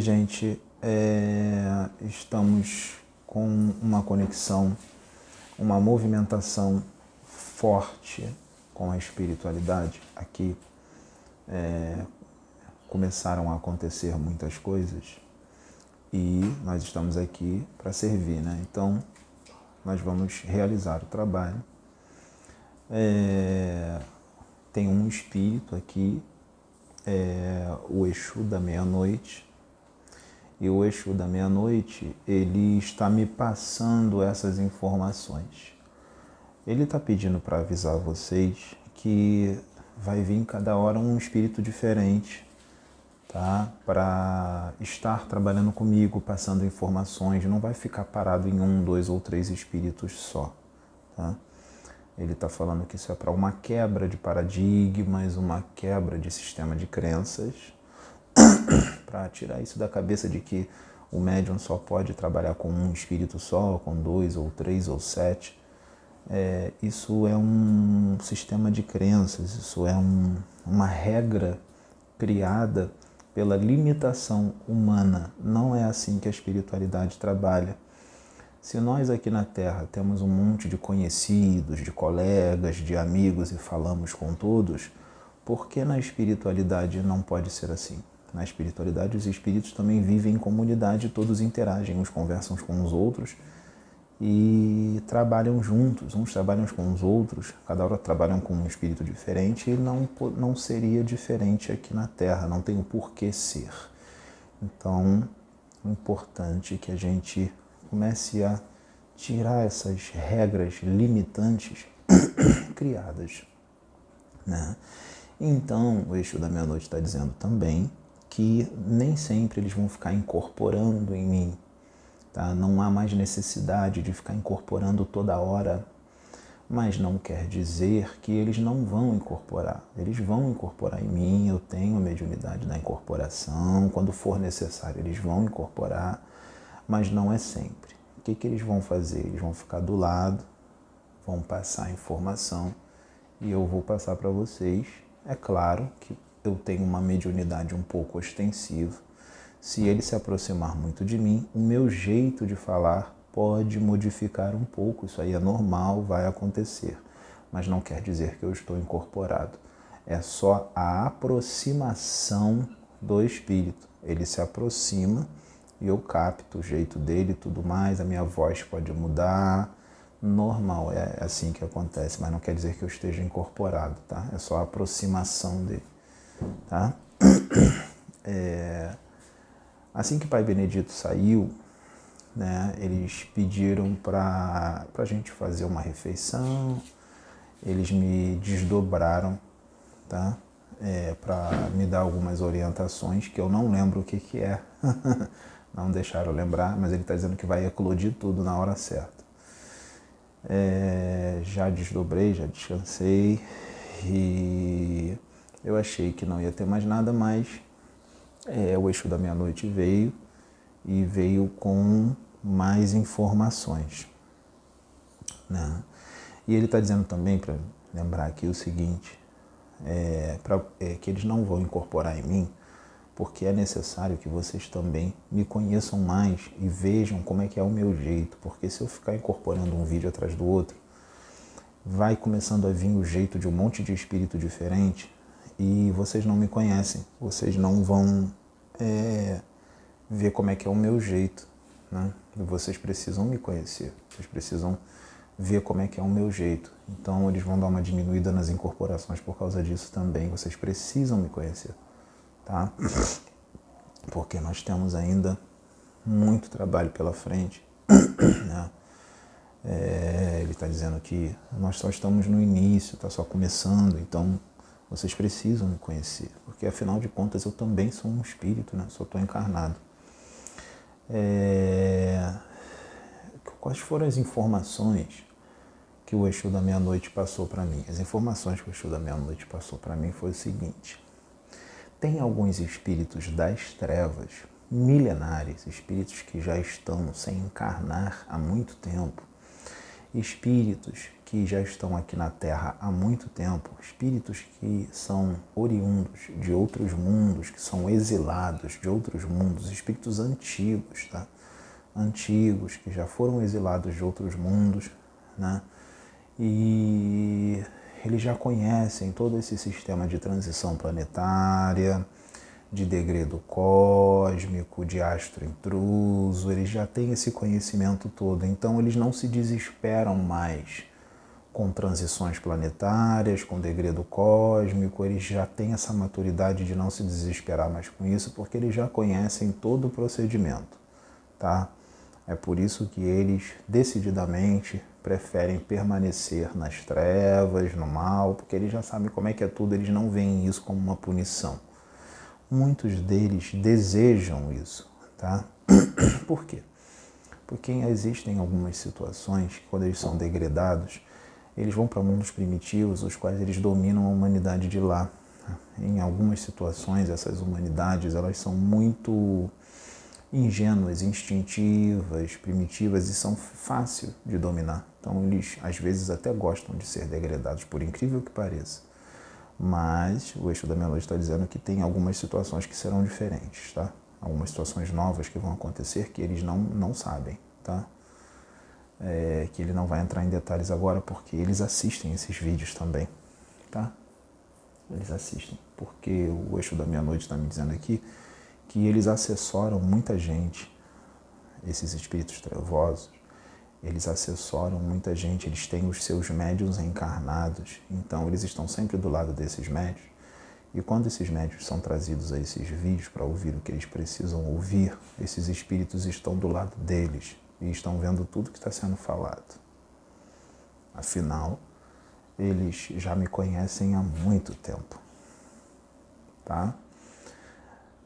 gente, é, estamos com uma conexão, uma movimentação forte com a espiritualidade. Aqui é, começaram a acontecer muitas coisas e nós estamos aqui para servir, né? Então, nós vamos realizar o trabalho. É, tem um espírito aqui, é, o Exu da meia-noite, e o Exu da meia-noite, ele está me passando essas informações. Ele está pedindo para avisar vocês que vai vir cada hora um espírito diferente tá? Para estar trabalhando comigo, passando informações, não vai ficar parado em um, dois ou três espíritos só, tá? Ele está falando que isso é para uma quebra de paradigmas, uma quebra de sistema de crenças, para tirar isso da cabeça de que o médium só pode trabalhar com um espírito só, com dois ou três ou sete. É, isso é um sistema de crenças, isso é um, uma regra criada pela limitação humana. Não é assim que a espiritualidade trabalha. Se nós aqui na Terra temos um monte de conhecidos, de colegas, de amigos e falamos com todos, por que na espiritualidade não pode ser assim? Na espiritualidade, os espíritos também vivem em comunidade, todos interagem, uns conversam com os outros e trabalham juntos, uns trabalham com os outros, cada hora trabalham com um espírito diferente e não, não seria diferente aqui na Terra, não tem o porquê ser. Então, é importante que a gente comece a tirar essas regras limitantes criadas. Né? Então, o eixo da meia-noite está dizendo também que nem sempre eles vão ficar incorporando em mim Tá? Não há mais necessidade de ficar incorporando toda hora, mas não quer dizer que eles não vão incorporar. Eles vão incorporar em mim, eu tenho a mediunidade da incorporação, quando for necessário eles vão incorporar, mas não é sempre. O que, que eles vão fazer? Eles vão ficar do lado, vão passar informação e eu vou passar para vocês. É claro que eu tenho uma mediunidade um pouco ostensiva, se ele se aproximar muito de mim, o meu jeito de falar pode modificar um pouco. Isso aí é normal, vai acontecer. Mas não quer dizer que eu estou incorporado. É só a aproximação do espírito. Ele se aproxima e eu capto o jeito dele e tudo mais. A minha voz pode mudar. Normal, é assim que acontece, mas não quer dizer que eu esteja incorporado, tá? É só a aproximação dele, tá? É... Assim que Pai Benedito saiu, né, eles pediram para a gente fazer uma refeição, eles me desdobraram, tá? É, para me dar algumas orientações que eu não lembro o que, que é. não deixaram lembrar, mas ele está dizendo que vai eclodir tudo na hora certa. É, já desdobrei, já descansei e eu achei que não ia ter mais nada, mas é, o eixo da meia-noite veio e veio com mais informações. Né? E ele está dizendo também, para lembrar aqui o seguinte, é, pra, é, que eles não vão incorporar em mim, porque é necessário que vocês também me conheçam mais e vejam como é que é o meu jeito, porque se eu ficar incorporando um vídeo atrás do outro, vai começando a vir o jeito de um monte de espírito diferente e vocês não me conhecem, vocês não vão é, ver como é que é o meu jeito, né? Vocês precisam me conhecer, vocês precisam ver como é que é o meu jeito. Então eles vão dar uma diminuída nas incorporações por causa disso também. Vocês precisam me conhecer, tá? Porque nós temos ainda muito trabalho pela frente, né? É, ele está dizendo que nós só estamos no início, está só começando, então vocês precisam me conhecer, porque afinal de contas eu também sou um espírito, né? só estou encarnado. É... Quais foram as informações que o Exu da Meia-Noite passou para mim? As informações que o Exu da Meia-Noite passou para mim foi o seguinte: tem alguns espíritos das trevas, milenares, espíritos que já estão sem encarnar há muito tempo, espíritos que já estão aqui na Terra há muito tempo, espíritos que são oriundos de outros mundos, que são exilados de outros mundos, espíritos antigos, tá? Antigos, que já foram exilados de outros mundos, né? E eles já conhecem todo esse sistema de transição planetária, de degredo cósmico, de astro intruso, eles já têm esse conhecimento todo, então eles não se desesperam mais com transições planetárias, com degredo cósmico, eles já têm essa maturidade de não se desesperar mais com isso, porque eles já conhecem todo o procedimento, tá? É por isso que eles decididamente preferem permanecer nas trevas, no mal, porque eles já sabem como é que é tudo, eles não veem isso como uma punição. Muitos deles desejam isso, tá? Por quê? Porque existem algumas situações que, quando eles são degradados, eles vão para mundos primitivos, os quais eles dominam a humanidade de lá. Em algumas situações, essas humanidades elas são muito ingênuas, instintivas, primitivas e são fáceis de dominar. Então eles às vezes até gostam de ser degradados, por incrível que pareça. Mas o eixo da meia-noite está dizendo que tem algumas situações que serão diferentes, tá? Algumas situações novas que vão acontecer que eles não, não sabem, tá? É, que ele não vai entrar em detalhes agora porque eles assistem esses vídeos também, tá? Eles assistem, porque o eixo da meia-noite está me dizendo aqui que eles assessoram muita gente, esses espíritos trevosos, eles assessoram muita gente, eles têm os seus médios encarnados, então eles estão sempre do lado desses médios. E quando esses médios são trazidos a esses vídeos para ouvir o que eles precisam ouvir, esses espíritos estão do lado deles, e estão vendo tudo que está sendo falado. Afinal, eles já me conhecem há muito tempo. Tá?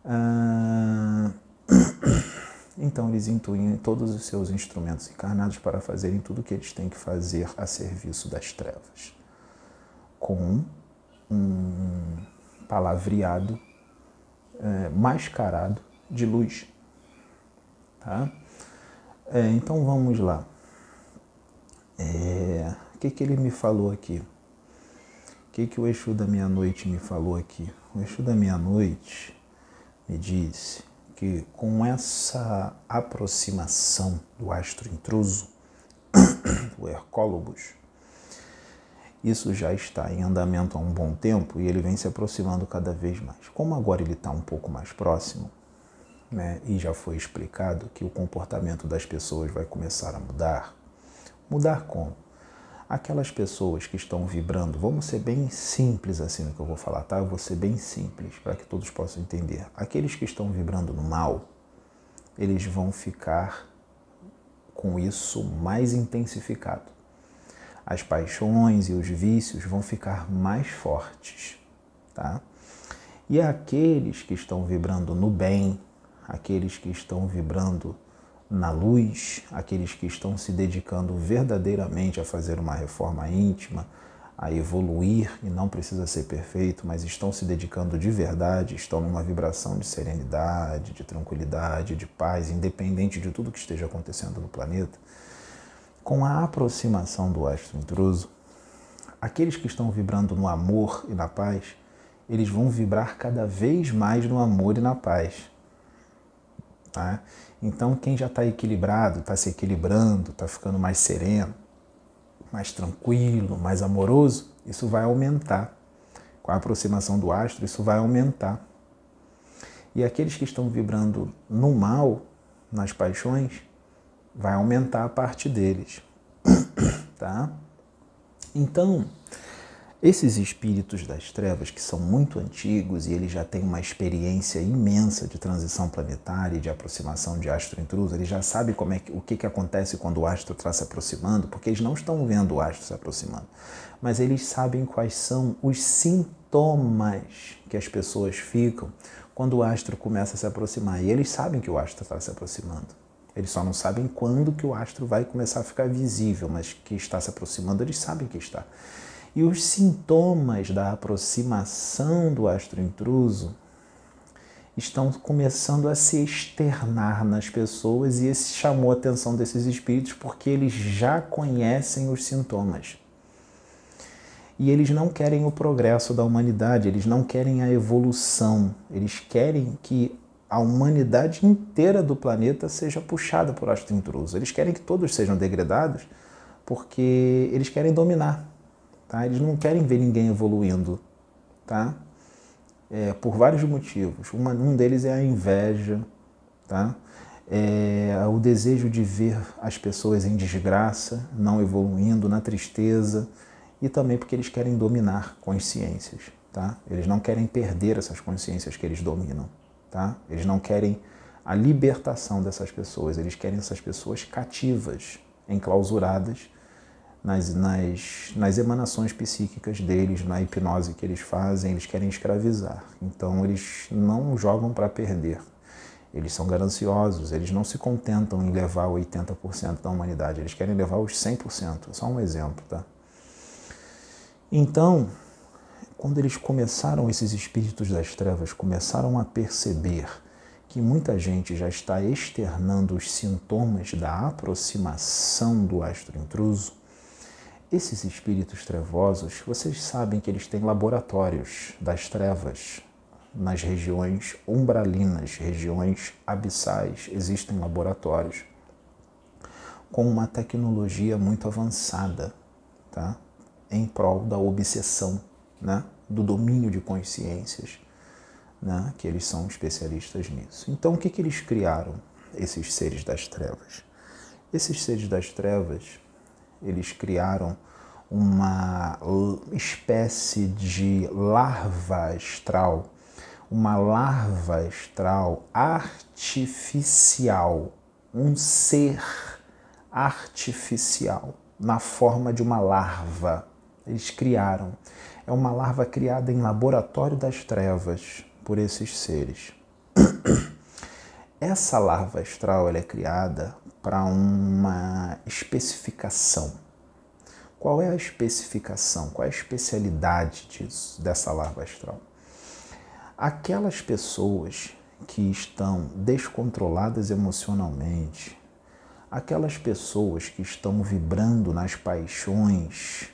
Ah, então, eles intuem todos os seus instrumentos encarnados para fazerem tudo o que eles têm que fazer a serviço das trevas, com um palavreado é, mascarado de luz. Tá? É, então vamos lá. É, o que, que ele me falou aqui? O que, que o Exu da meia-noite me falou aqui? O Exu da meia-noite me disse que com essa aproximação do astro intruso, do Hercólobus, isso já está em andamento há um bom tempo e ele vem se aproximando cada vez mais. Como agora ele está um pouco mais próximo, né, e já foi explicado que o comportamento das pessoas vai começar a mudar. Mudar como? Aquelas pessoas que estão vibrando, vamos ser bem simples assim no que eu vou falar, tá? Eu vou ser bem simples para que todos possam entender. Aqueles que estão vibrando no mal, eles vão ficar com isso mais intensificado. As paixões e os vícios vão ficar mais fortes, tá? E aqueles que estão vibrando no bem, aqueles que estão vibrando na luz, aqueles que estão se dedicando verdadeiramente a fazer uma reforma íntima, a evoluir e não precisa ser perfeito, mas estão se dedicando de verdade, estão numa vibração de serenidade, de tranquilidade, de paz, independente de tudo que esteja acontecendo no planeta. Com a aproximação do astro intruso, aqueles que estão vibrando no amor e na paz, eles vão vibrar cada vez mais no amor e na paz Tá? Então, quem já está equilibrado, está se equilibrando, está ficando mais sereno, mais tranquilo, mais amoroso, isso vai aumentar. Com a aproximação do astro, isso vai aumentar. E aqueles que estão vibrando no mal, nas paixões, vai aumentar a parte deles. tá? Então, esses espíritos das trevas, que são muito antigos e eles já têm uma experiência imensa de transição planetária e de aproximação de astro intruso, eles já sabem como é que, o que, que acontece quando o astro está se aproximando, porque eles não estão vendo o astro se aproximando, mas eles sabem quais são os sintomas que as pessoas ficam quando o astro começa a se aproximar. E eles sabem que o astro está se aproximando. Eles só não sabem quando que o astro vai começar a ficar visível, mas que está se aproximando, eles sabem que está. E os sintomas da aproximação do astro intruso, estão começando a se externar nas pessoas e esse chamou a atenção desses espíritos porque eles já conhecem os sintomas. E eles não querem o progresso da humanidade, eles não querem a evolução, eles querem que a humanidade inteira do planeta seja puxada por astro intruso. Eles querem que todos sejam degradados porque eles querem dominar, tá? Eles não querem ver ninguém evoluindo, tá? É, por vários motivos. Uma, um deles é a inveja, tá? É, o desejo de ver as pessoas em desgraça, não evoluindo, na tristeza, e também porque eles querem dominar consciências, tá? Eles não querem perder essas consciências que eles dominam, tá? Eles não querem a libertação dessas pessoas, eles querem essas pessoas cativas, enclausuradas nas, nas, nas emanações psíquicas deles, na hipnose que eles fazem, eles querem escravizar. Então eles não jogam para perder. Eles são gananciosos, eles não se contentam em levar 80% da humanidade, eles querem levar os 100%. Só um exemplo, tá? Então, quando eles começaram, esses espíritos das trevas começaram a perceber que muita gente já está externando os sintomas da aproximação do astro intruso, esses espíritos trevosos, vocês sabem que eles têm laboratórios das trevas nas regiões umbralinas, regiões abissais, existem laboratórios com uma tecnologia muito avançada, tá? Em prol da obsessão, né? Do domínio de consciências, né? Que eles são especialistas nisso. Então, o que que eles criaram? Esses seres das trevas. Esses seres das trevas eles criaram uma espécie de larva astral, uma larva astral artificial, um ser artificial na forma de uma larva. Eles criaram. É uma larva criada em laboratório das trevas por esses seres. Essa larva astral é criada para uma especificação. Qual é a especificação? Qual é a especialidade disso, dessa larva astral? Aquelas pessoas que estão descontroladas emocionalmente, aquelas pessoas que estão vibrando nas paixões,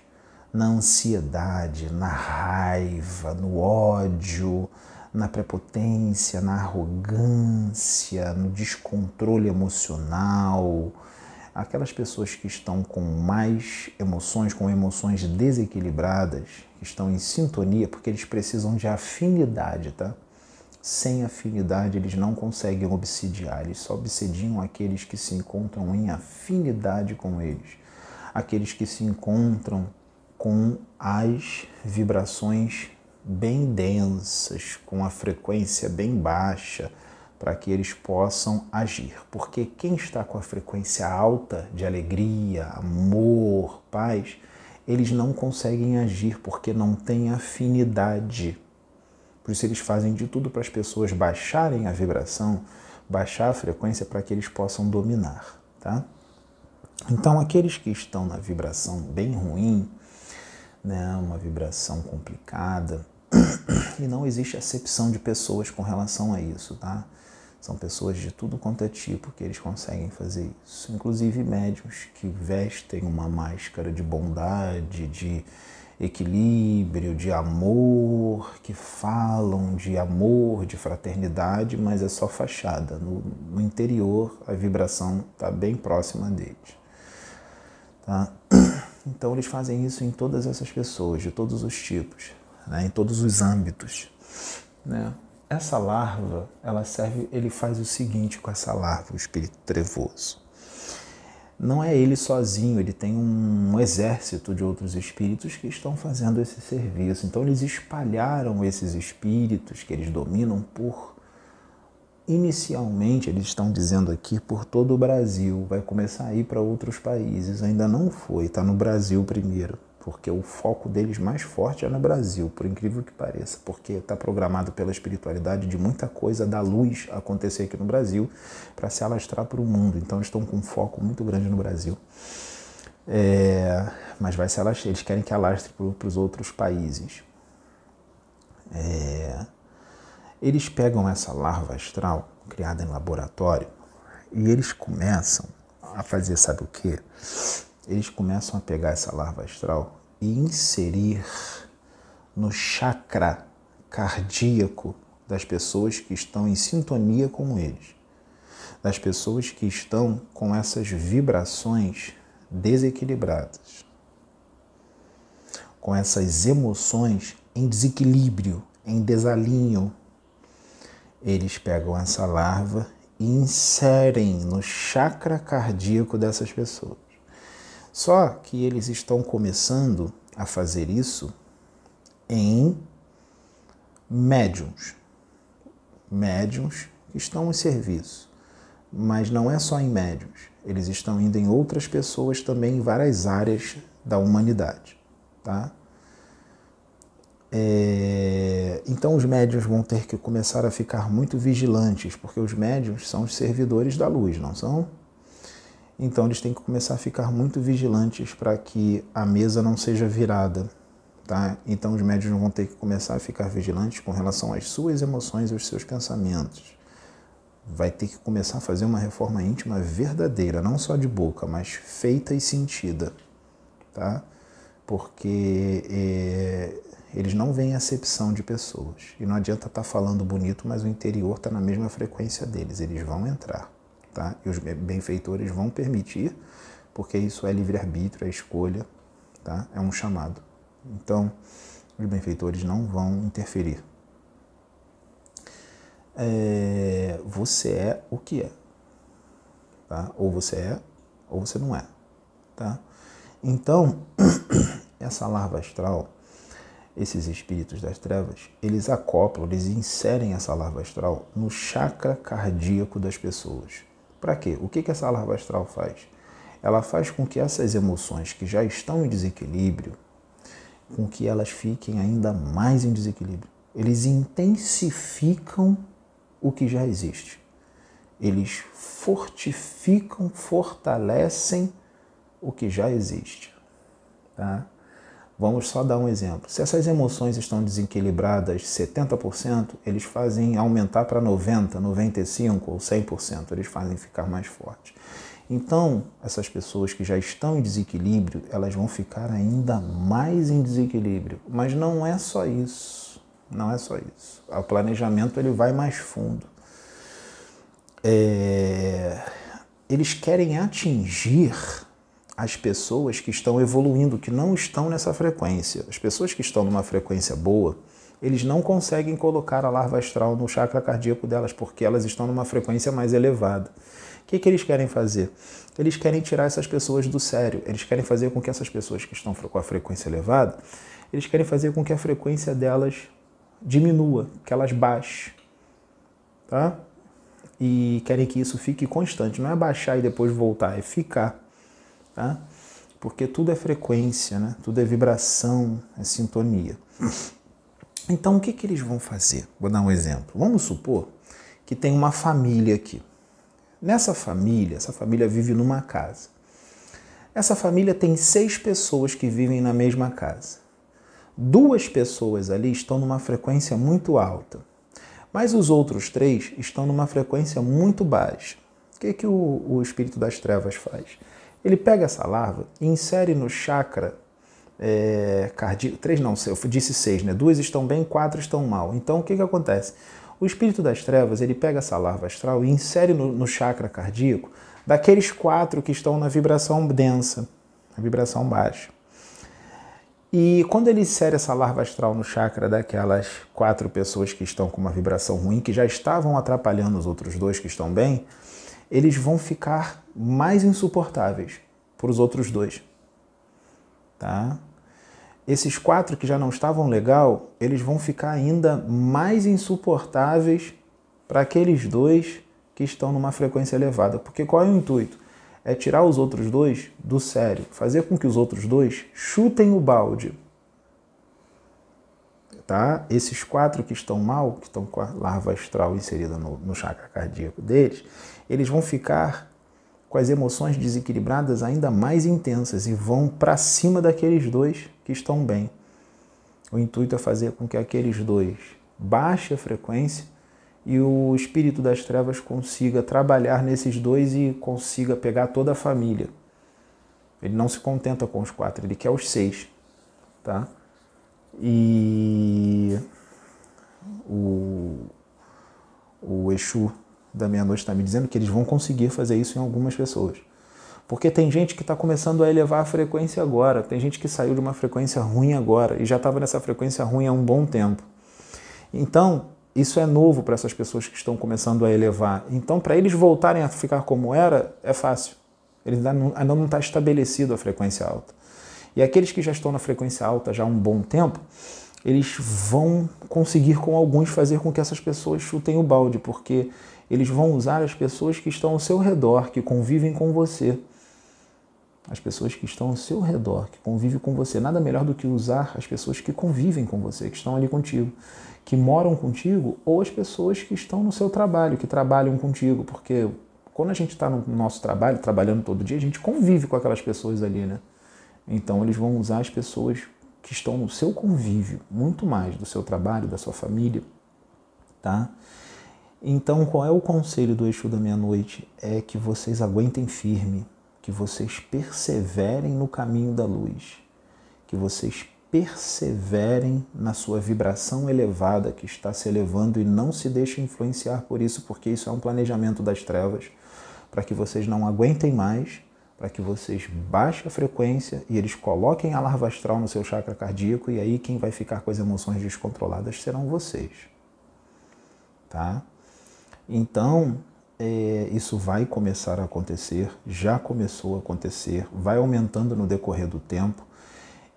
na ansiedade, na raiva, no ódio, na prepotência, na arrogância, no descontrole emocional, aquelas pessoas que estão com mais emoções, com emoções desequilibradas, que estão em sintonia, porque eles precisam de afinidade, tá? Sem afinidade, eles não conseguem obsidiar, eles só obsidiam aqueles que se encontram em afinidade com eles, aqueles que se encontram com as vibrações bem densas, com a frequência bem baixa, para que eles possam agir. Porque quem está com a frequência alta de alegria, amor, paz, eles não conseguem agir porque não têm afinidade. Por isso eles fazem de tudo para as pessoas baixarem a vibração, baixar a frequência para que eles possam dominar, tá? Então aqueles que estão na vibração bem ruim, né, uma vibração complicada, e não existe acepção de pessoas com relação a isso, tá? São pessoas de tudo quanto é tipo que eles conseguem fazer isso. Inclusive médiums que vestem uma máscara de bondade, de equilíbrio, de amor, que falam de amor, de fraternidade, mas é só fachada. No, no interior, a vibração está bem próxima deles. Tá? Então, eles fazem isso em todas essas pessoas, de todos os tipos né, em todos os âmbitos. Né? Essa larva, ela serve, ele faz o seguinte com essa larva, o espírito trevoso. Não é ele sozinho, ele tem um exército de outros espíritos que estão fazendo esse serviço. Então eles espalharam esses espíritos que eles dominam por inicialmente eles estão dizendo aqui por todo o Brasil, vai começar a ir para outros países. Ainda não foi, está no Brasil primeiro porque o foco deles mais forte é no Brasil, por incrível que pareça, porque está programado pela espiritualidade de muita coisa da luz acontecer aqui no Brasil para se alastrar para o mundo. Então eles estão com um foco muito grande no Brasil. É, mas vai se alastrar, eles querem que alastre para os outros países. É, Eles pegam essa larva astral, criada em laboratório, e eles começam a fazer, sabe o que? Eles começam a pegar essa larva astral e inserir no chakra cardíaco das pessoas que estão em sintonia com eles, das pessoas que estão com essas vibrações desequilibradas, com essas emoções em desequilíbrio, em desalinho. Eles pegam essa larva e inserem no chakra cardíaco dessas pessoas. Só que eles estão começando a fazer isso em médiums. Médiums que estão em serviço. Mas não é só em médiums. Eles estão indo em outras pessoas também em várias áreas da humanidade. Tá? É... Então os médiums vão ter que começar a ficar muito vigilantes, porque os médiums são os servidores da luz, não são? Então eles têm que começar a ficar muito vigilantes para que a mesa não seja virada. Tá? Então os médios vão ter que começar a ficar vigilantes com relação às suas emoções e aos seus pensamentos. Vai ter que começar a fazer uma reforma íntima verdadeira, não só de boca, mas feita e sentida. Tá? Porque é, eles não veem acepção de pessoas. E não adianta estar tá falando bonito, mas o interior está na mesma frequência deles. Eles vão entrar tá? E os benfeitores vão permitir, porque isso é livre-arbítrio, é escolha, tá? É um chamado. Então, os benfeitores não vão interferir. É, você é o que é, tá? Ou você é, ou você não é, tá? Então, essa larva astral, esses espíritos das trevas, eles acoplam, eles inserem essa larva astral no chakra cardíaco das pessoas. Para quê? O que, que essa larva astral faz? Ela faz com que essas emoções que já estão em desequilíbrio, com que elas fiquem ainda mais em desequilíbrio. Eles intensificam o que já existe. Eles fortificam, fortalecem o que já existe. Tá? Vamos só dar um exemplo. Se essas emoções estão desequilibradas 70%, eles fazem aumentar para 90%, 95% ou 100%, eles fazem ficar mais forte. Então, essas pessoas que já estão em desequilíbrio, elas vão ficar ainda mais em desequilíbrio. Mas não é só isso. Não é só isso. O planejamento ele vai mais fundo. É... Eles querem atingir as pessoas que estão evoluindo, que não estão nessa frequência. As pessoas que estão numa frequência boa, eles não conseguem colocar a larva astral no chakra cardíaco delas, porque elas estão numa frequência mais elevada. O que, que eles querem fazer? Eles querem tirar essas pessoas do sério, eles querem fazer com que essas pessoas que estão com a frequência elevada, eles querem fazer com que a frequência delas diminua, que elas baixem. Tá? E querem que isso fique constante. Não é baixar e depois voltar, é ficar tá? Porque tudo é frequência, né? Tudo é vibração, é sintonia. Então, o que, que eles vão fazer? Vou dar um exemplo. Vamos supor que tem uma família aqui. Nessa família, essa família vive numa casa. Essa família tem seis pessoas que vivem na mesma casa. Duas pessoas ali estão numa frequência muito alta, mas os outros três estão numa frequência muito baixa. O que, que o, o espírito das trevas faz? Ele pega essa larva e insere no chakra é, cardíaco. Três não, eu disse seis, né? Duas estão bem, quatro estão mal. Então o que, que acontece? O espírito das trevas ele pega essa larva astral e insere no, no chakra cardíaco daqueles quatro que estão na vibração densa, na vibração baixa. E quando ele insere essa larva astral no chakra daquelas quatro pessoas que estão com uma vibração ruim, que já estavam atrapalhando os outros dois que estão bem, eles vão ficar mais insuportáveis para os outros dois. Tá? Esses quatro que já não estavam legal, eles vão ficar ainda mais insuportáveis para aqueles dois que estão numa frequência elevada. Porque qual é o intuito? É tirar os outros dois do sério, fazer com que os outros dois chutem o balde. Tá? Esses quatro que estão mal, que estão com a larva astral inserida no, no chakra cardíaco deles, eles vão ficar com as emoções desequilibradas ainda mais intensas e vão para cima daqueles dois que estão bem. O intuito é fazer com que aqueles dois baixe a frequência e o espírito das trevas consiga trabalhar nesses dois e consiga pegar toda a família. Ele não se contenta com os quatro, ele quer os seis, tá? E o, o Exu da meia-noite está me dizendo que eles vão conseguir fazer isso em algumas pessoas. Porque tem gente que está começando a elevar a frequência agora, tem gente que saiu de uma frequência ruim agora e já estava nessa frequência ruim há um bom tempo. Então, isso é novo para essas pessoas que estão começando a elevar. Então, para eles voltarem a ficar como era, é fácil. Eles ainda não está estabelecido a frequência alta. E aqueles que já estão na frequência alta já há um bom tempo, eles vão conseguir com alguns fazer com que essas pessoas chutem o balde, porque eles vão usar as pessoas que estão ao seu redor, que convivem com você. As pessoas que estão ao seu redor, que convivem com você. Nada melhor do que usar as pessoas que convivem com você, que estão ali contigo, que moram contigo, ou as pessoas que estão no seu trabalho, que trabalham contigo, porque quando a gente está no nosso trabalho, trabalhando todo dia, a gente convive com aquelas pessoas ali, né? Então eles vão usar as pessoas que estão no seu convívio, muito mais do seu trabalho, da sua família, tá? Então, qual é o conselho do Exu da Meia-Noite? É que vocês aguentem firme, que vocês perseverem no caminho da luz, que vocês perseverem na sua vibração elevada que está se elevando e não se deixem influenciar por isso, porque isso é um planejamento das trevas, para que vocês não aguentem mais para que vocês baixem a frequência e eles coloquem a larva astral no seu chakra cardíaco e aí quem vai ficar com as emoções descontroladas serão vocês. Tá? Então, é, isso vai começar a acontecer, já começou a acontecer, vai aumentando no decorrer do tempo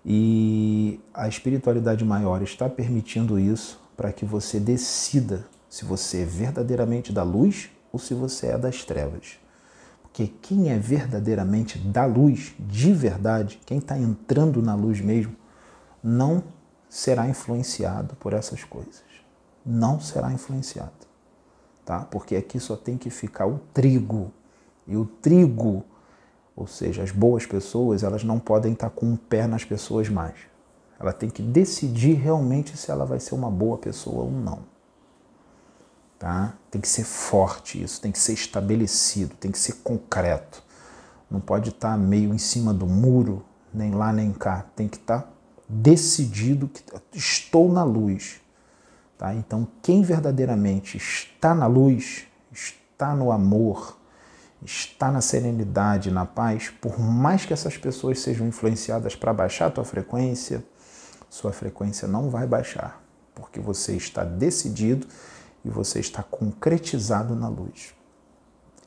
e a espiritualidade maior está permitindo isso para que você decida se você é verdadeiramente da luz ou se você é das trevas que quem é verdadeiramente da luz, de verdade, quem está entrando na luz mesmo, não será influenciado por essas coisas. Não será influenciado. Tá? Porque aqui só tem que ficar o trigo. E o trigo, ou seja, as boas pessoas, elas não podem estar tá com um pé nas pessoas mais. Ela tem que decidir realmente se ela vai ser uma boa pessoa ou não. Tá? Tem que ser forte isso, tem que ser estabelecido, tem que ser concreto. Não pode estar meio em cima do muro, nem lá nem cá. Tem que estar decidido que estou na luz. Tá? Então, quem verdadeiramente está na luz, está no amor, está na serenidade, na paz, por mais que essas pessoas sejam influenciadas para baixar a tua frequência, sua frequência não vai baixar, porque você está decidido e você está concretizado na luz.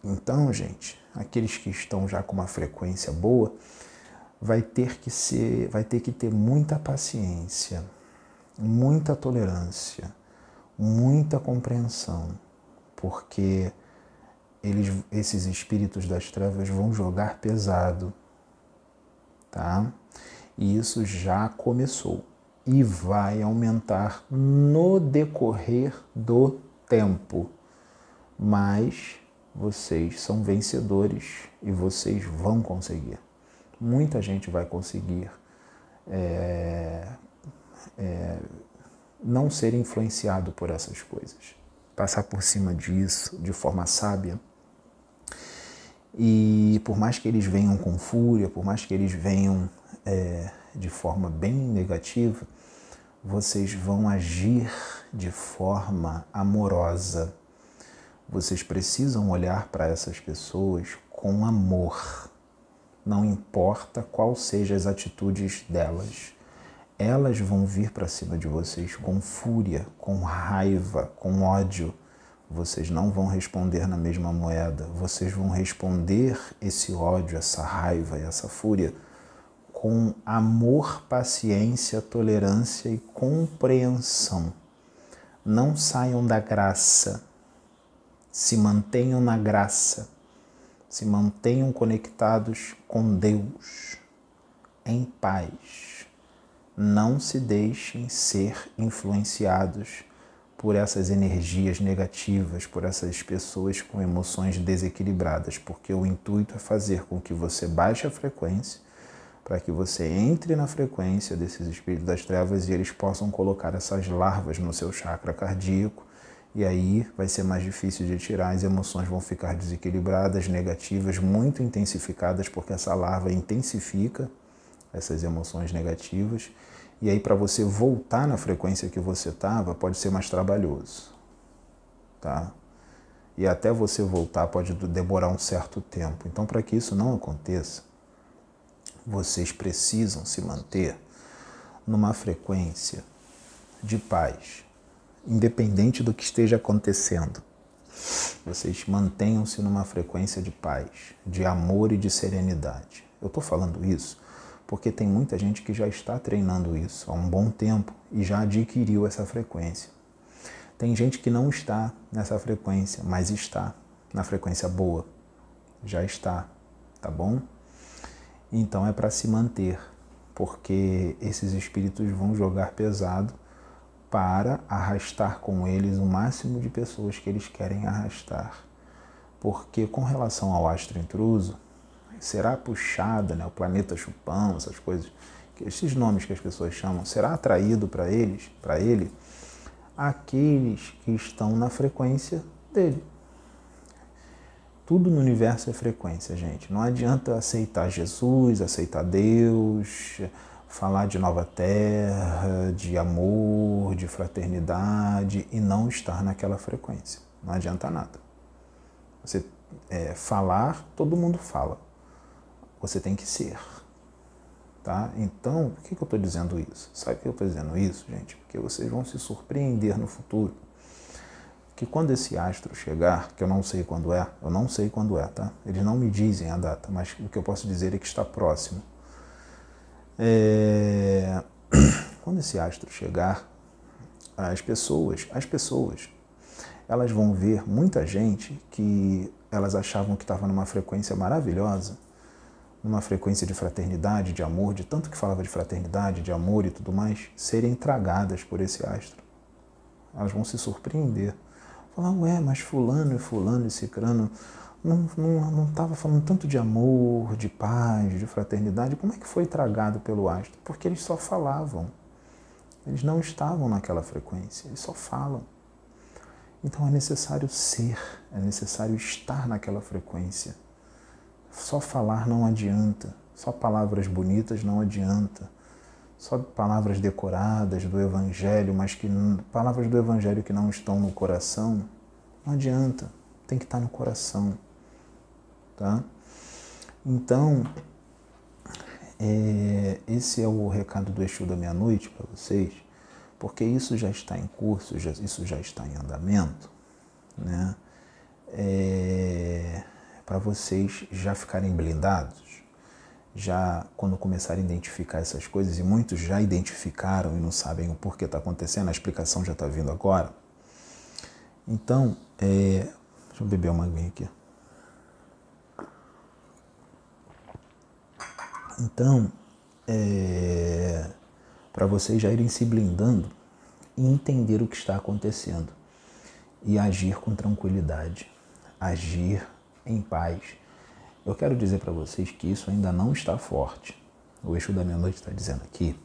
Então, gente, aqueles que estão já com uma frequência boa, vai ter que ser, vai ter que ter muita paciência, muita tolerância, muita compreensão, porque eles, esses espíritos das trevas vão jogar pesado, tá? E isso já começou e vai aumentar no decorrer do tempo, mas vocês são vencedores e vocês vão conseguir. Muita gente vai conseguir é, é, não ser influenciado por essas coisas, passar por cima disso de forma sábia. E por mais que eles venham com fúria, por mais que eles venham é, de forma bem negativa, vocês vão agir de forma amorosa. Vocês precisam olhar para essas pessoas com amor. Não importa qual sejam as atitudes delas. Elas vão vir para cima de vocês com fúria, com raiva, com ódio. Vocês não vão responder na mesma moeda. Vocês vão responder esse ódio, essa raiva e essa fúria com amor, paciência, tolerância e compreensão. Não saiam da graça, se mantenham na graça, se mantenham conectados com Deus, em paz. Não se deixem ser influenciados por essas energias negativas, por essas pessoas com emoções desequilibradas, porque o intuito é fazer com que você baixe a frequência para que você entre na frequência desses espíritos das trevas e eles possam colocar essas larvas no seu chakra cardíaco. E aí vai ser mais difícil de tirar, as emoções vão ficar desequilibradas, negativas, muito intensificadas, porque essa larva intensifica essas emoções negativas. E aí, para você voltar na frequência que você estava, pode ser mais trabalhoso. Tá? E até você voltar pode demorar um certo tempo. Então, para que isso não aconteça, vocês precisam se manter numa frequência de paz, independente do que esteja acontecendo. Vocês mantenham-se numa frequência de paz, de amor e de serenidade. Eu estou falando isso porque tem muita gente que já está treinando isso há um bom tempo e já adquiriu essa frequência. Tem gente que não está nessa frequência, mas está na frequência boa. Já está, tá bom? Então é para se manter, porque esses espíritos vão jogar pesado para arrastar com eles o máximo de pessoas que eles querem arrastar. Porque com relação ao astro intruso, será puxada, né, o planeta chupão, essas coisas, esses nomes que as pessoas chamam, será atraído para eles, para ele, aqueles que estão na frequência dele. Tudo no universo é frequência, gente. Não adianta aceitar Jesus, aceitar Deus, falar de nova terra, de amor, de fraternidade e não estar naquela frequência. Não adianta nada. Você é, falar, todo mundo fala você tem que ser. Tá? Então, por que, que eu estou dizendo isso? Sabe por que eu estou dizendo isso, gente? Porque vocês vão se surpreender no futuro. Que quando esse astro chegar, que eu não sei quando é, eu não sei quando é, tá? Eles não me dizem a data, mas o que eu posso dizer é que está próximo. É... Quando esse astro chegar, as pessoas, as pessoas, elas vão ver muita gente que elas achavam que estava numa frequência maravilhosa numa frequência de fraternidade, de amor, de tanto que falava de fraternidade, de amor e tudo mais, serem tragadas por esse astro. Elas vão se surpreender. Falar, ué, mas fulano e fulano e cicrano não estava não, não falando tanto de amor, de paz, de fraternidade. Como é que foi tragado pelo astro? Porque eles só falavam. Eles não estavam naquela frequência, eles só falam. Então é necessário ser, é necessário estar naquela frequência só falar não adianta, só palavras bonitas não adianta, só palavras decoradas do Evangelho, mas que palavras do Evangelho que não estão no coração, não adianta, tem que estar no coração, tá? Então, é, esse é o recado do Exu da meia-noite para vocês, porque isso já está em curso, já, isso já está em andamento, né? É, para vocês já ficarem blindados, já quando começarem a identificar essas coisas, e muitos já identificaram e não sabem o porquê está acontecendo, a explicação já está vindo agora. Então, é, deixa eu beber uma aguinha aqui. Então, é, para vocês já irem se blindando e entender o que está acontecendo e agir com tranquilidade, agir em paz. Eu quero dizer para vocês que isso ainda não está forte. O eixo da meia-noite está dizendo aqui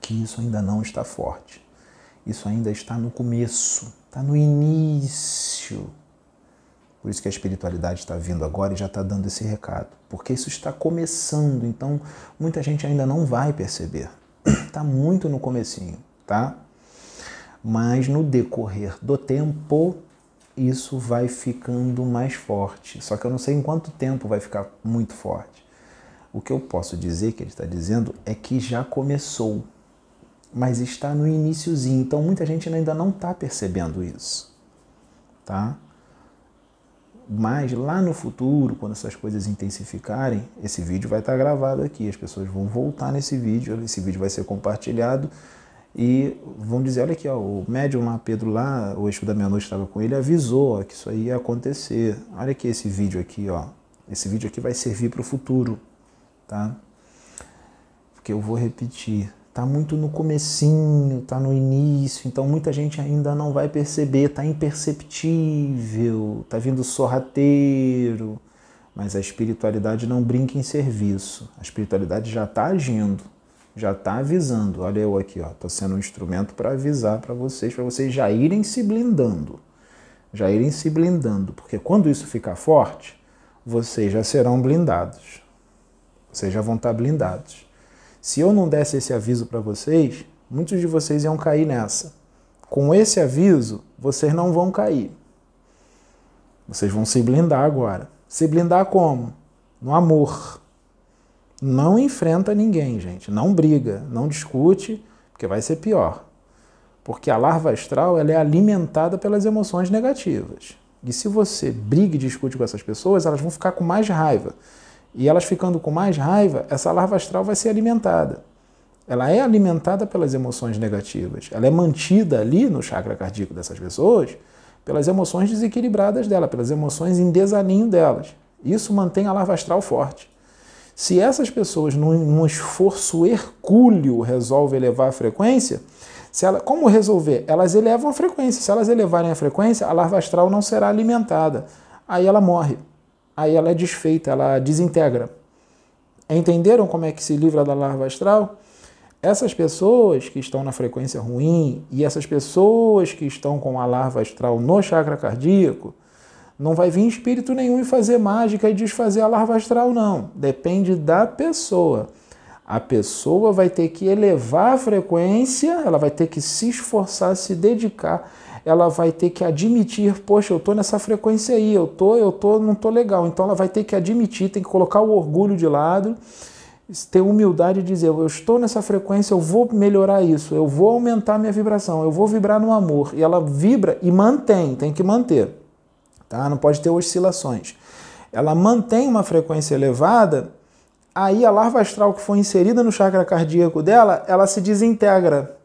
que isso ainda não está forte. Isso ainda está no começo, está no início. Por isso que a espiritualidade está vindo agora e já está dando esse recado. Porque isso está começando, então muita gente ainda não vai perceber. Está muito no comecinho, tá? Mas no decorrer do tempo, isso vai ficando mais forte. Só que eu não sei em quanto tempo vai ficar muito forte. O que eu posso dizer que ele está dizendo é que já começou, mas está no iníciozinho. Então muita gente ainda não está percebendo isso, tá? Mas lá no futuro, quando essas coisas intensificarem, esse vídeo vai estar gravado aqui. As pessoas vão voltar nesse vídeo, esse vídeo vai ser compartilhado e vão dizer, olha aqui, ó, o médium lá, Pedro lá, o eixo da meia-noite estava com ele, avisou ó, que isso aí ia acontecer. Olha aqui esse vídeo aqui, ó. Esse vídeo aqui vai servir para o futuro, tá? Porque eu vou repetir. Tá muito no comecinho, tá no início, então muita gente ainda não vai perceber, tá imperceptível, tá vindo sorrateiro, Mas a espiritualidade não brinca em serviço. A espiritualidade já está agindo, já está avisando. Olha eu aqui, ó, estou sendo um instrumento para avisar para vocês, para vocês já irem se blindando, já irem se blindando, porque quando isso ficar forte, vocês já serão blindados. Vocês já vão estar tá blindados. Se eu não desse esse aviso para vocês, muitos de vocês iam cair nessa. Com esse aviso, vocês não vão cair. Vocês vão se blindar agora. Se blindar como? No amor. Não enfrenta ninguém, gente. Não briga, não discute, porque vai ser pior. Porque a larva astral ela é alimentada pelas emoções negativas. E se você briga e discute com essas pessoas, elas vão ficar com mais raiva. E elas ficando com mais raiva, essa larva astral vai ser alimentada. Ela é alimentada pelas emoções negativas. Ela é mantida ali no chakra cardíaco dessas pessoas pelas emoções desequilibradas dela, pelas emoções em desalinho delas. Isso mantém a larva astral forte. Se essas pessoas, num, esforço hercúleo, resolvem elevar a frequência, se ela, como resolver? Elas elevam a frequência. Se elas elevarem a frequência, a larva astral não será alimentada. Aí ela morre. Aí ela é desfeita, ela desintegra. Entenderam como é que se livra da larva astral? Essas pessoas que estão na frequência ruim e essas pessoas que estão com a larva astral no chakra cardíaco, não vai vir espírito nenhum e fazer mágica e desfazer a larva astral, não. Depende da pessoa. A pessoa vai ter que elevar a frequência, ela vai ter que se esforçar, se dedicar, ela vai ter que admitir, poxa, eu tô nessa frequência aí, eu tô, eu tô, não tô legal. Então ela vai ter que admitir, tem que colocar o orgulho de lado ter humildade de dizer, eu estou nessa frequência, eu vou melhorar isso, eu vou aumentar minha vibração, eu vou vibrar no amor. E ela vibra e mantém, tem que manter. Tá? Não pode ter oscilações. Ela mantém uma frequência elevada, aí a larva astral que foi inserida no chakra cardíaco dela, ela se desintegra.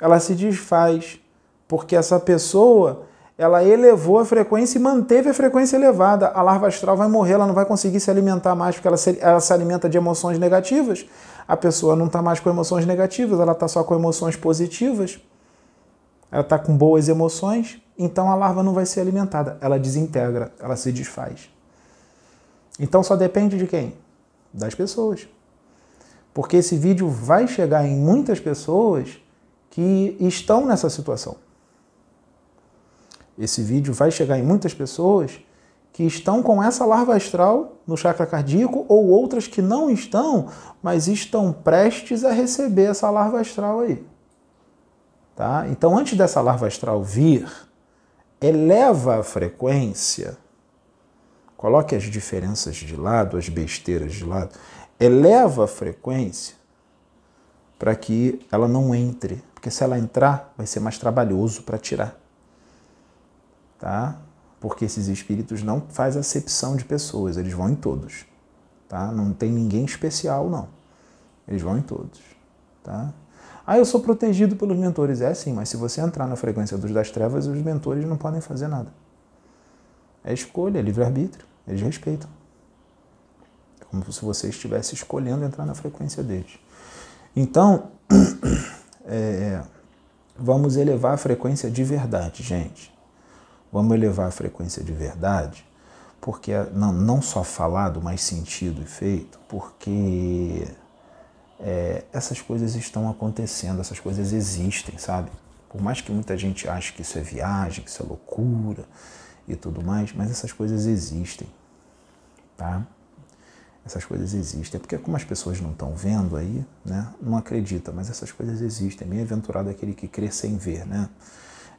Ela se desfaz, porque essa pessoa ela elevou a frequência e manteve a frequência elevada. A larva astral vai morrer, ela não vai conseguir se alimentar mais porque ela se, ela se alimenta de emoções negativas. A pessoa não está mais com emoções negativas, ela está só com emoções positivas. Ela está com boas emoções, então a larva não vai ser alimentada. Ela desintegra, ela se desfaz. Então só depende de quem? Das pessoas. Porque esse vídeo vai chegar em muitas pessoas que estão nessa situação. Esse vídeo vai chegar em muitas pessoas que estão com essa larva astral no chakra cardíaco ou outras que não estão, mas estão prestes a receber essa larva astral aí. Tá? Então, antes dessa larva astral vir, eleva a frequência, coloque as diferenças de lado, as besteiras de lado, eleva a frequência para que ela não entre, porque se ela entrar, vai ser mais trabalhoso para tirar tá? Porque esses espíritos não faz acepção de pessoas, eles vão em todos, tá? Não tem ninguém especial não. Eles vão em todos, tá? Ah, eu sou protegido pelos mentores. É sim, mas se você entrar na frequência dos das trevas, os mentores não podem fazer nada. É escolha, é livre-arbítrio. Eles respeitam. É como se você estivesse escolhendo entrar na frequência deles. Então, é, vamos elevar a frequência de verdade, gente. Vamos elevar a frequência de verdade, porque não, não só falado, mas sentido e feito, porque é, essas coisas estão acontecendo, essas coisas existem, sabe? Por mais que muita gente ache que isso é viagem, que isso é loucura e tudo mais, mas essas coisas existem, tá? Essas coisas existem. É porque como as pessoas não estão vendo aí, né? Não acredita, mas essas coisas existem. Bem-aventurado aquele que crê sem ver, né?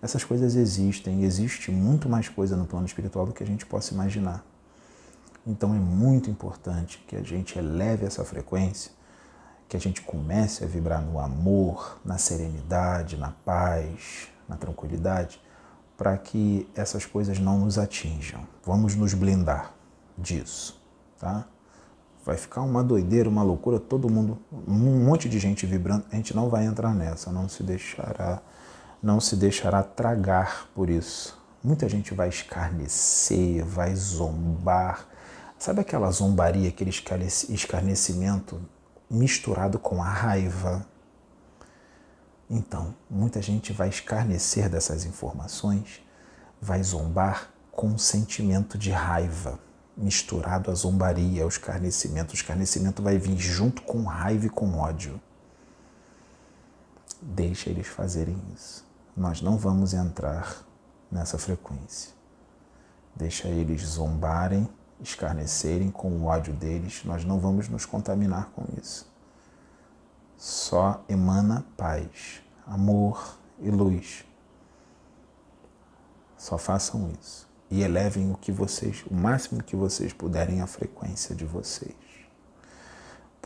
Essas coisas existem, existe muito mais coisa no plano espiritual do que a gente possa imaginar. Então é muito importante que a gente eleve essa frequência, que a gente comece a vibrar no amor, na serenidade, na paz, na tranquilidade, para que essas coisas não nos atinjam. Vamos nos blindar disso, tá? Vai ficar uma doideira, uma loucura, todo mundo, um monte de gente vibrando, a gente não vai entrar nessa, não se deixará não se deixará tragar por isso. Muita gente vai escarnecer, vai zombar. Sabe aquela zombaria, aquele escarnecimento misturado com a raiva? Então, muita gente vai escarnecer dessas informações, vai zombar com um sentimento de raiva. misturado à zombaria, ao escarnecimento. O escarnecimento vai vir junto com raiva e com ódio. Deixa eles fazerem isso. Nós não vamos entrar nessa frequência. Deixa eles zombarem, escarnecerem com o ódio deles. Nós não vamos nos contaminar com isso. Só emana paz, amor e luz. Só façam isso e elevem o que vocês, o máximo que vocês puderem a frequência de vocês.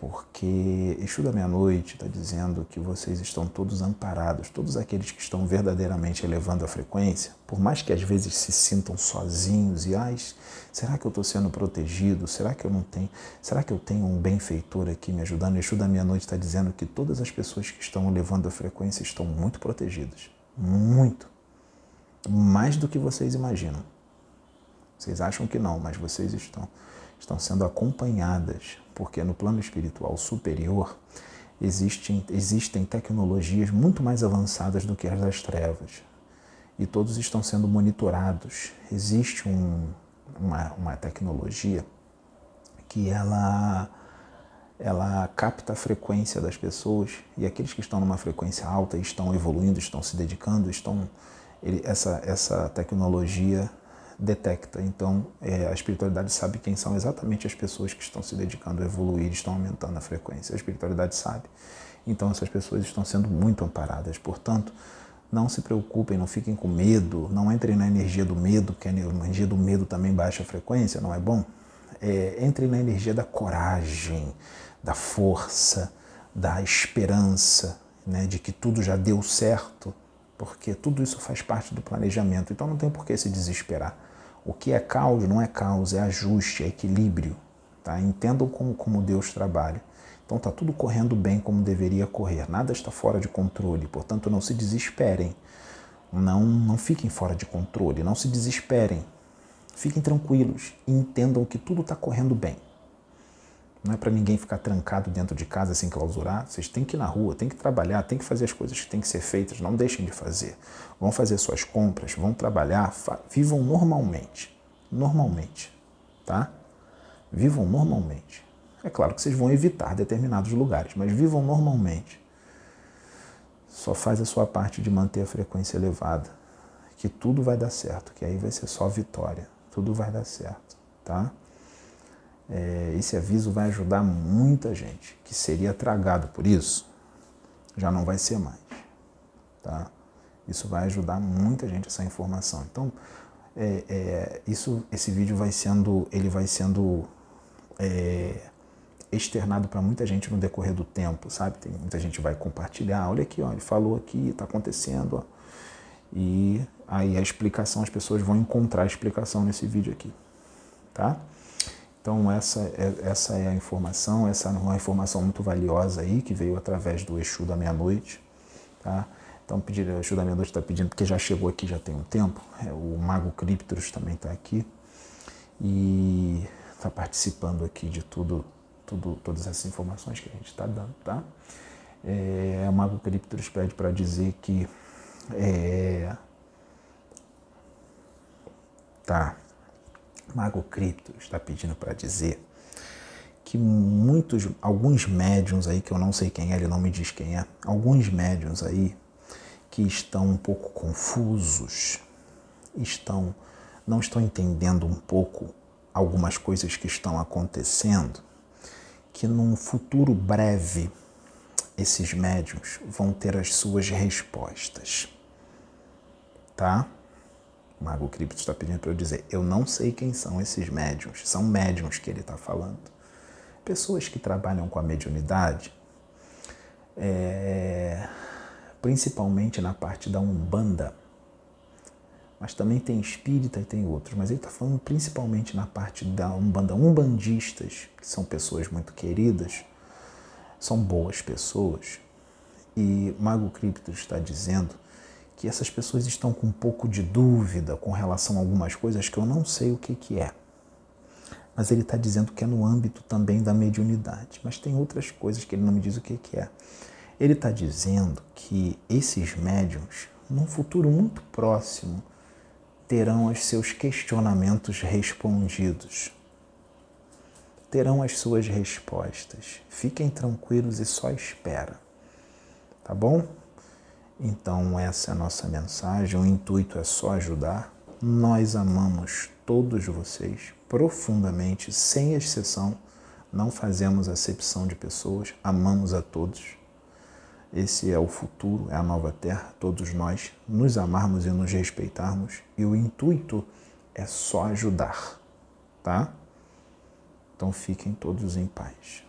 Porque Exu da Meia-Noite está dizendo que vocês estão todos amparados, todos aqueles que estão verdadeiramente elevando a frequência, por mais que às vezes se sintam sozinhos e, ai, será que eu estou sendo protegido? Será que eu não tenho? Será que eu tenho um benfeitor aqui me ajudando? Exu da Meia-Noite está dizendo que todas as pessoas que estão elevando a frequência estão muito protegidas. Muito. Mais do que vocês imaginam. Vocês acham que não, mas vocês estão, estão sendo acompanhadas, porque no plano espiritual superior existem, existem tecnologias muito mais avançadas do que as das trevas. E todos estão sendo monitorados. Existe um, uma, uma tecnologia que ela ela capta a frequência das pessoas e aqueles que estão numa frequência alta estão evoluindo, estão se dedicando, estão essa, essa tecnologia detecta. Então, é, a espiritualidade sabe quem são exatamente as pessoas que estão se dedicando a evoluir, estão aumentando a frequência. A espiritualidade sabe. Então, essas pessoas estão sendo muito amparadas. Portanto, não se preocupem, não fiquem com medo, não entrem na energia do medo, porque a energia do medo também baixa a frequência, não é bom? É, entrem na energia da coragem, da força, da esperança, né, de que tudo já deu certo, porque tudo isso faz parte do planejamento. Então não tem por que se desesperar. O que é caos não é caos, é ajuste, é equilíbrio. Tá? Entendam como, como Deus trabalha. Então está tudo correndo bem como deveria correr. Nada está fora de controle. Portanto, não se desesperem. Não, não fiquem fora de controle. Não se desesperem. Fiquem tranquilos e entendam que tudo está correndo bem. Não é para ninguém ficar trancado dentro de casa sem clausurar. Vocês têm que ir na rua, têm que trabalhar, têm que fazer as coisas que têm que ser feitas. Não deixem de fazer. Vão fazer suas compras, vão trabalhar, vivam normalmente. Normalmente, tá? Vivam normalmente. É claro que vocês vão evitar determinados lugares, mas vivam normalmente. Só faz a sua parte de manter a frequência elevada, que tudo vai dar certo, que aí vai ser só vitória. Tudo vai dar certo, tá? É, esse aviso vai ajudar muita gente que seria tragado por isso, já não vai ser mais. Tá? Isso vai ajudar muita gente essa informação. Então, é, é, isso, esse vídeo vai sendo, ele vai sendo é, externado para muita gente no decorrer do tempo, sabe? Tem muita gente vai compartilhar, olha aqui, ó, ele falou aqui, está acontecendo, ó. E aí a explicação, as pessoas vão encontrar a explicação nesse vídeo aqui, tá? Então essa é, essa é a informação, essa é uma informação muito valiosa aí que veio através do Exu da meia-noite, tá? Então pedir, o Exu da meia-noite está pedindo porque já chegou aqui já tem um tempo. É, o Mago Criptos também está aqui e está participando aqui de tudo, tudo, todas essas informações que a gente está dando, tá? É, o Mago Criptos pede para dizer que é, tá Mago Cripto está pedindo para dizer que muitos, alguns médiums aí, que eu não sei quem é, ele não me diz quem é, alguns médiums aí que estão um pouco confusos, estão não estão entendendo um pouco algumas coisas que estão acontecendo, que num futuro breve esses médiums vão ter as suas respostas. Tá? Mago Cripto está pedindo para eu dizer: eu não sei quem são esses médiums. São médiums que ele está falando. Pessoas que trabalham com a mediunidade, é, principalmente na parte da Umbanda, mas também tem espírita e tem outros, mas ele está falando principalmente na parte da Umbanda, umbandistas, que são pessoas muito queridas, são boas pessoas. E Mago Cripto está dizendo que essas pessoas estão com um pouco de dúvida com relação a algumas coisas que eu não sei o que, que é. Mas ele está dizendo que é no âmbito também da mediunidade. Mas tem outras coisas que ele não me diz o que, que é. Ele está dizendo que esses médiums, num futuro muito próximo, terão os seus questionamentos respondidos. terão as suas respostas. Fiquem tranquilos e só espera. Tá bom? Então, essa é a nossa mensagem. O intuito é só ajudar. Nós amamos todos vocês profundamente, sem exceção. Não fazemos acepção de pessoas, amamos a todos. Esse é o futuro, é a nova terra, todos nós nos amarmos e nos respeitarmos. E o intuito é só ajudar, tá? Então fiquem todos em paz.